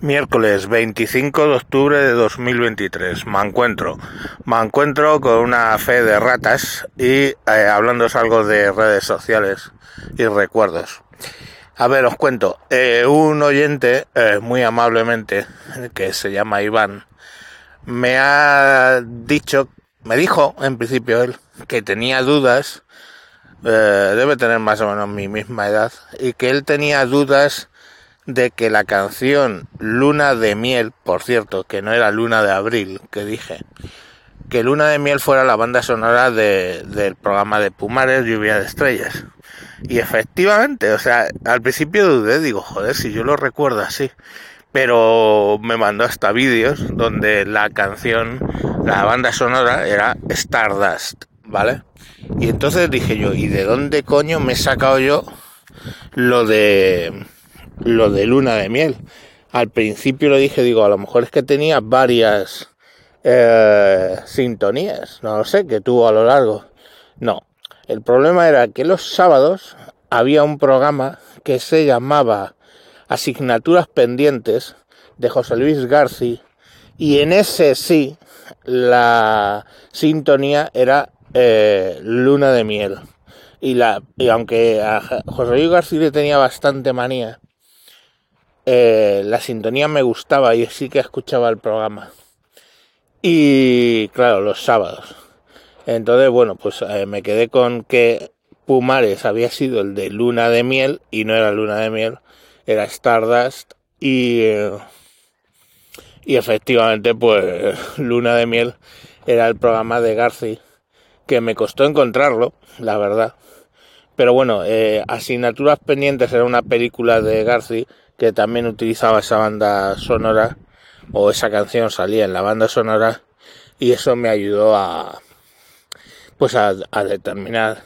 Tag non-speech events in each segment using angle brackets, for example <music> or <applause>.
Miércoles 25 de octubre de 2023. Me encuentro. Me encuentro con una fe de ratas y eh, algo de redes sociales y recuerdos. A ver, os cuento. Eh, un oyente, eh, muy amablemente, que se llama Iván, me ha dicho, me dijo en principio él, que tenía dudas, debe tener más o menos mi misma edad, y que él tenía dudas de que la canción Luna de Miel, por cierto, que no era Luna de Abril, que dije, que Luna de Miel fuera la banda sonora del programa de Pumares, Lluvia de Estrellas. Y efectivamente, o sea, al principio dudé, digo, joder, si yo lo recuerdo así. Pero me mandó hasta vídeos donde la canción, la banda sonora era Stardust, ¿vale? Y entonces dije yo, ¿y de dónde coño me he sacado yo lo de lo de luna de miel. Al principio lo dije, digo, a lo mejor es que tenía varias eh, sintonías, no lo sé, que tuvo a lo largo. No, el problema era que los sábados había un programa que se llamaba Asignaturas Pendientes de José Luis García y en ese sí la sintonía era eh, Luna de Miel. Y, la, y aunque a José Luis García le tenía bastante manía, eh, la sintonía me gustaba y sí que escuchaba el programa. Y claro, los sábados. Entonces, bueno, pues eh, me quedé con que Pumares había sido el de Luna de Miel y no era Luna de Miel, era Stardust y, eh, y efectivamente pues Luna de Miel era el programa de Garci que me costó encontrarlo, la verdad. Pero bueno, Asignaturas Pendientes era una película de Garci que también utilizaba esa banda sonora o esa canción salía en la banda sonora y eso me ayudó a pues a, determinar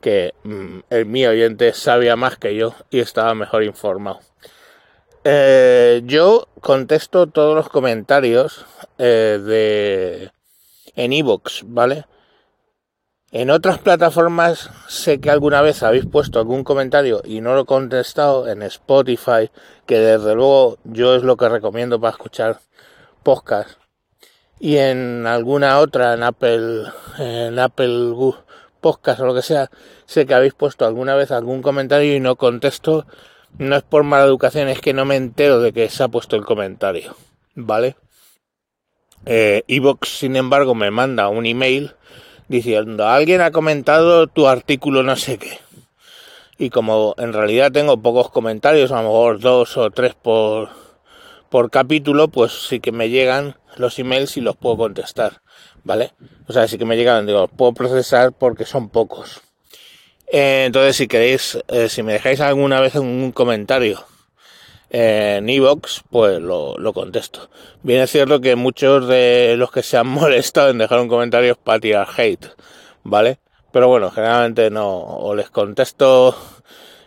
que mm, el mi oyente sabía más que yo y estaba mejor informado. Eh, yo contesto todos los comentarios eh, de en iVoox, ¿vale? En otras plataformas sé que alguna vez habéis puesto algún comentario y no lo he contestado en Spotify, que desde luego yo es lo que recomiendo para escuchar podcast. Y en alguna otra, en Apple, en Apple Podcast o lo que sea, sé que habéis puesto alguna vez algún comentario y no contesto. No es por mala educación, es que no me entero de que se ha puesto el comentario. ¿Vale? Eh, Evox, sin embargo, me manda un email diciendo, alguien ha comentado tu artículo no sé qué. Y como en realidad tengo pocos comentarios, a lo mejor dos o tres por, por capítulo, pues sí que me llegan los emails y los puedo contestar, ¿vale? O sea, sí que me llegan, digo, puedo procesar porque son pocos. Eh, entonces, si queréis, eh, si me dejáis alguna vez un comentario en iVoox, pues lo, lo, contesto. Bien es cierto que muchos de los que se han <laughs> molestado en dejar un comentario para tirar hate, ¿vale? Pero bueno, generalmente no, o les contesto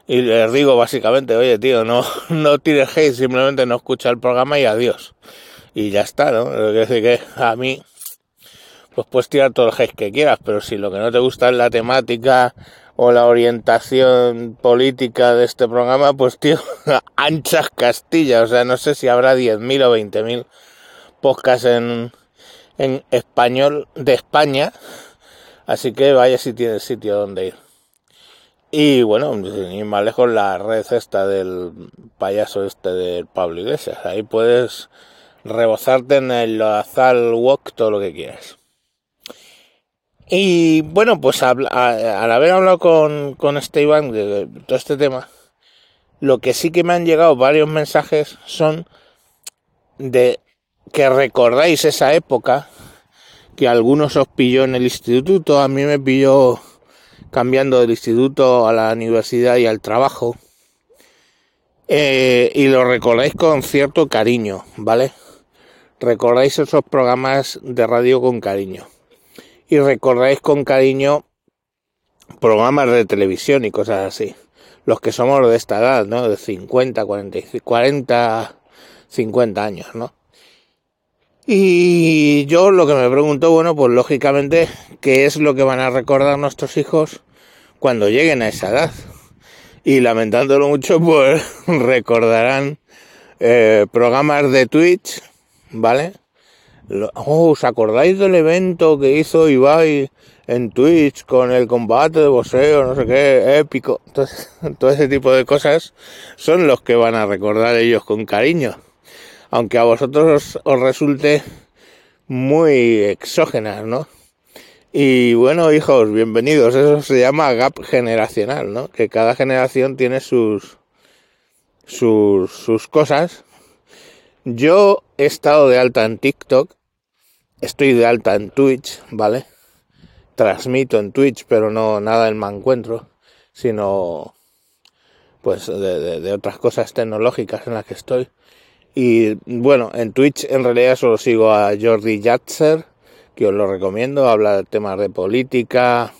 y les digo básicamente, oye tío, no, <laughs> no tires hate, simplemente no escucha el programa y adiós. Y ya está, ¿no? Decir que a mí, pues puedes tirar todo el hate que quieras, pero si lo que no te gusta es la temática o la orientación política de este programa, pues tío, <laughs> anchas Castilla, o sea, no sé si habrá 10.000 o 20.000 podcasts en, en español de España, así que vaya si tienes sitio donde ir. Y bueno, ni más lejos la red esta del payaso este del Pablo Iglesias, ahí puedes rebozarte en el azal walk todo lo que quieras. Y bueno, pues al haber hablado con, con este Iván de, todo este tema, lo que sí que me han llegado varios mensajes son de que recordáis esa época que algunos os pilló en el instituto, a mí me pilló cambiando del instituto a la universidad y al trabajo. Eh, y lo recordáis con cierto cariño, ¿vale? Recordáis esos programas de radio con cariño y recordáis con cariño programas de televisión y cosas así. Los que somos de esta edad, ¿no? De 50, 40, 40 50 años, ¿no? Y yo lo que me pregunto, bueno, pues lógicamente, ¿qué es lo que van a recordar nuestros hijos cuando lleguen a esa edad? Y lamentándolo mucho, pues <laughs> recordarán eh, programas de Twitch, ¿vale? Oh, ¿Os acordáis del evento que hizo Ibai en Twitch con el combate de boxeo, no sé qué, épico? <laughs> Todo ese tipo de cosas son los que van a recordar ellos con cariño. Aunque a vosotros os resulte muy exógenas, ¿no? Y bueno, hijos, bienvenidos. Eso se llama gap generacional, ¿no? Que cada generación tiene sus, sus, sus cosas. Yo he estado de alta en TikTok, estoy de alta en Twitch, ¿vale? Transmito en Twitch, pero no nada en me encuentro, sino pues de, de otras cosas tecnológicas en las que estoy. Y bueno, en Twitch en realidad solo sigo a Jordi Yatzer, que os lo recomiendo, habla de temas de política,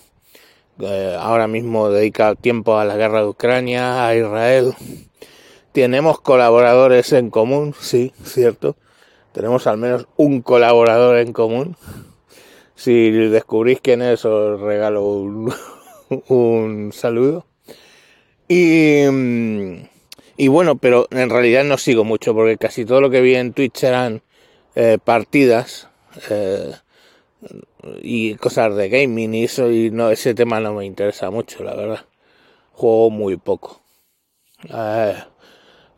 eh, ahora mismo dedica tiempo a la guerra de Ucrania, a Israel. Tenemos colaboradores en común, sí, cierto. Tenemos al menos un colaborador en común. Si descubrís quién es, os regalo un, <laughs> un saludo. Y, y bueno, pero en realidad no sigo mucho porque casi todo lo que vi en Twitch eran eh, partidas. Eh, y cosas de gaming y eso y no ese tema no me interesa mucho la verdad juego muy poco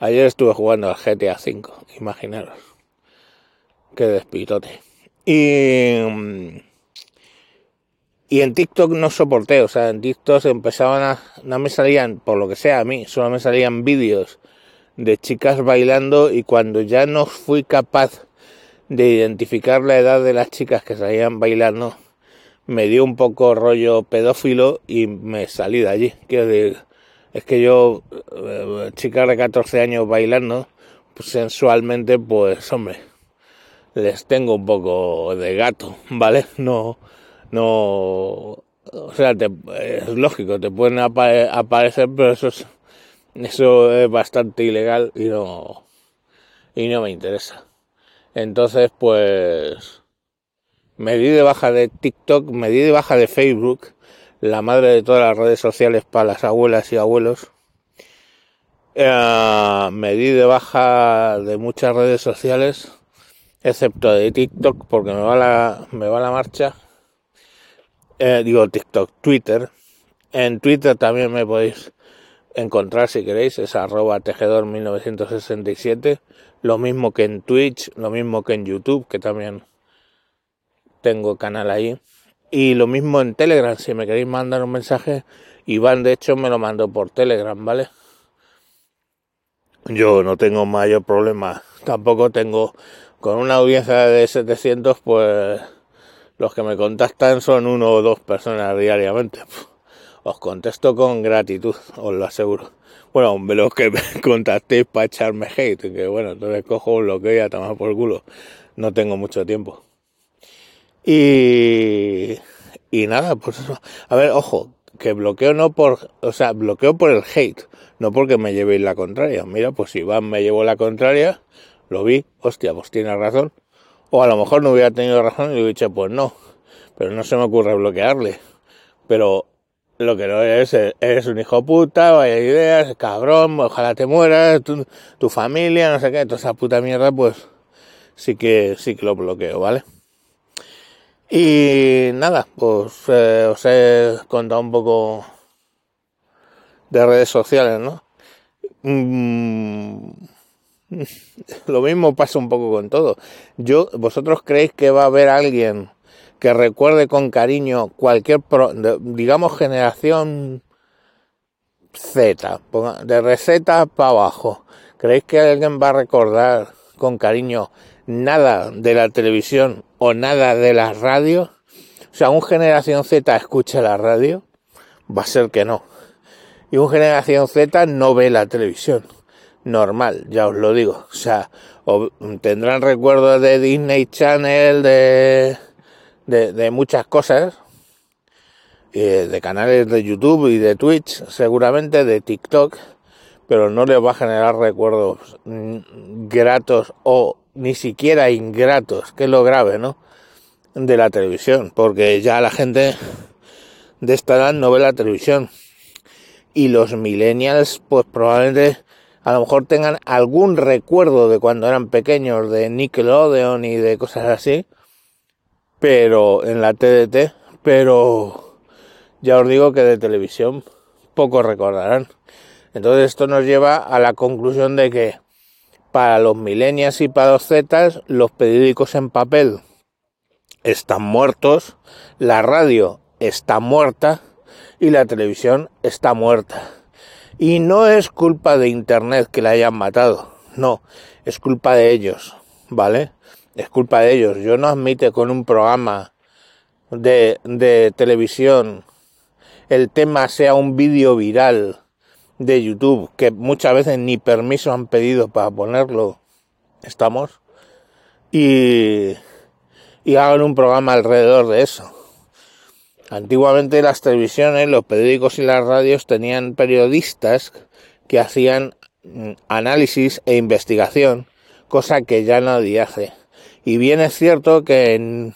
ayer estuve jugando al GTA V imaginaros qué despitote y y en TikTok no soporté o sea en TikTok empezaban a no me salían por lo que sea a mí solo me salían vídeos de chicas bailando y cuando ya no fui capaz de identificar la edad de las chicas que salían bailando, me dio un poco rollo pedófilo y me salí de allí. Quiero decir, es que yo, eh, chicas de 14 años bailando, pues sensualmente, pues hombre, les tengo un poco de gato, <laughs> ¿vale? No, no, o sea, es lógico, te pueden aparecer, pero eso es, eso es bastante ilegal y no, y no me interesa. Entonces, pues me di de baja de TikTok, me di de baja de Facebook, la madre de todas las redes sociales para las abuelas y abuelos. Eh, me di de baja de muchas redes sociales, excepto de TikTok, porque me va la, me va la marcha. Eh, digo TikTok, Twitter. En Twitter también me podéis encontrar si queréis, es arroba tejedor 1967 lo mismo que en Twitch, lo mismo que en YouTube, que también tengo canal ahí. Y lo mismo en Telegram, si me queréis mandar un mensaje, Iván de hecho me lo mandó por Telegram, ¿vale? Yo no tengo mayor problema, tampoco tengo, con una audiencia de 700, pues los que me contactan son uno o dos personas diariamente. Os contesto con gratitud, os lo aseguro. Bueno, los que me <laughs> contactéis para echarme hate, que bueno, entonces cojo un bloqueo y a tomar por culo. No tengo mucho tiempo. Y, y nada, pues eso. A ver, ojo, que bloqueo no por, o sea, bloqueo por el hate, no porque me llevéis la contraria. Mira, pues si Iván me llevó la contraria, lo vi, hostia, pues tiene razón. O a lo mejor no hubiera tenido razón y dicho, pues no. Pero no se me ocurre bloquearle. Pero lo que no es, eres un hijo puta, vaya ideas, cabrón, ojalá te mueras, tu, familia, no sé qué, toda esa puta mierda, pues sí que, sí que lo bloqueo, ¿vale? Y nada, pues eh, os he contado un poco de redes sociales, ¿no? Mm, <laughs> lo mismo pasa un poco con todo. Yo, ¿vosotros creéis que va a haber alguien que recuerde con cariño cualquier, digamos, generación Z, de receta para abajo. ¿Creéis que alguien va a recordar con cariño nada de la televisión o nada de la radio? O sea, un generación Z escucha la radio, va a ser que no. Y un generación Z no ve la televisión. Normal, ya os lo digo. O sea, tendrán recuerdos de Disney Channel, de de, muchas cosas, eh, de canales de YouTube y de Twitch, seguramente de TikTok, pero no les va a generar recuerdos gratos o ni siquiera ingratos, que es lo grave, ¿no? De la televisión, porque ya la gente de esta edad no ve la televisión. Y los millennials, pues probablemente a lo mejor tengan algún recuerdo de cuando eran pequeños de Nickelodeon y de cosas así, pero en la TDT, pero ya os digo que de televisión poco recordarán. Entonces esto nos lleva a la conclusión de que para los millennials y para los zetas los periódicos en papel están muertos, la radio está muerta y la televisión está muerta. Y no es culpa de Internet que la hayan matado, no, es culpa de ellos, ¿vale? Es culpa de ellos. Yo no admite con un programa de, de televisión el tema sea un vídeo viral de YouTube, que muchas veces ni permiso han pedido para ponerlo, estamos, y, y hagan un programa alrededor de eso. Antiguamente las televisiones, los periódicos y las radios tenían periodistas que hacían mm, análisis e investigación, cosa que ya nadie hace. Y bien es cierto que en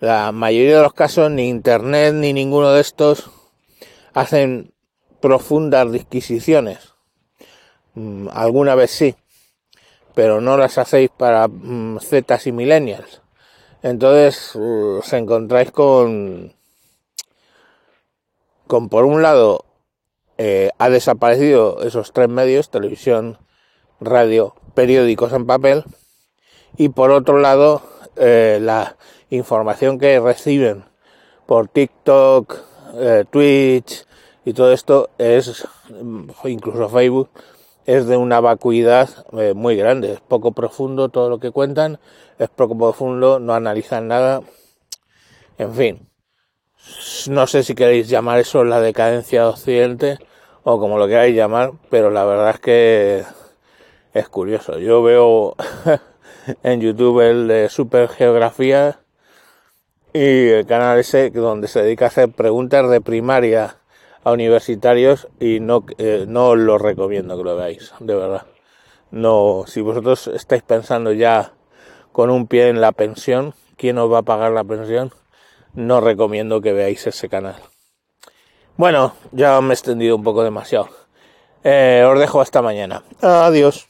la mayoría de los casos ni Internet ni ninguno de estos hacen profundas disquisiciones. Mm, alguna vez sí, pero no las hacéis para mm, zetas y millennials. Entonces uh, os encontráis con, con por un lado, eh, ha desaparecido esos tres medios, televisión, radio, periódicos en papel, y por otro lado, eh, la información que reciben por TikTok, eh, Twitch y todo esto es, incluso Facebook, es de una vacuidad eh, muy grande, es poco profundo todo lo que cuentan, es poco profundo, no analizan nada, en fin. No sé si queréis llamar eso la decadencia de Occidente o como lo queráis llamar, pero la verdad es que es curioso. Yo veo <laughs> en YouTube el de Supergeografía y el canal ese donde se dedica a hacer preguntas de primaria a universitarios y no, eh, no os lo recomiendo que lo veáis, de verdad. No, si vosotros estáis pensando ya con un pie en la pensión, ¿quién os va a pagar la pensión? No recomiendo que veáis ese canal. Bueno, ya me he extendido un poco demasiado. Eh, os dejo hasta mañana. Adiós.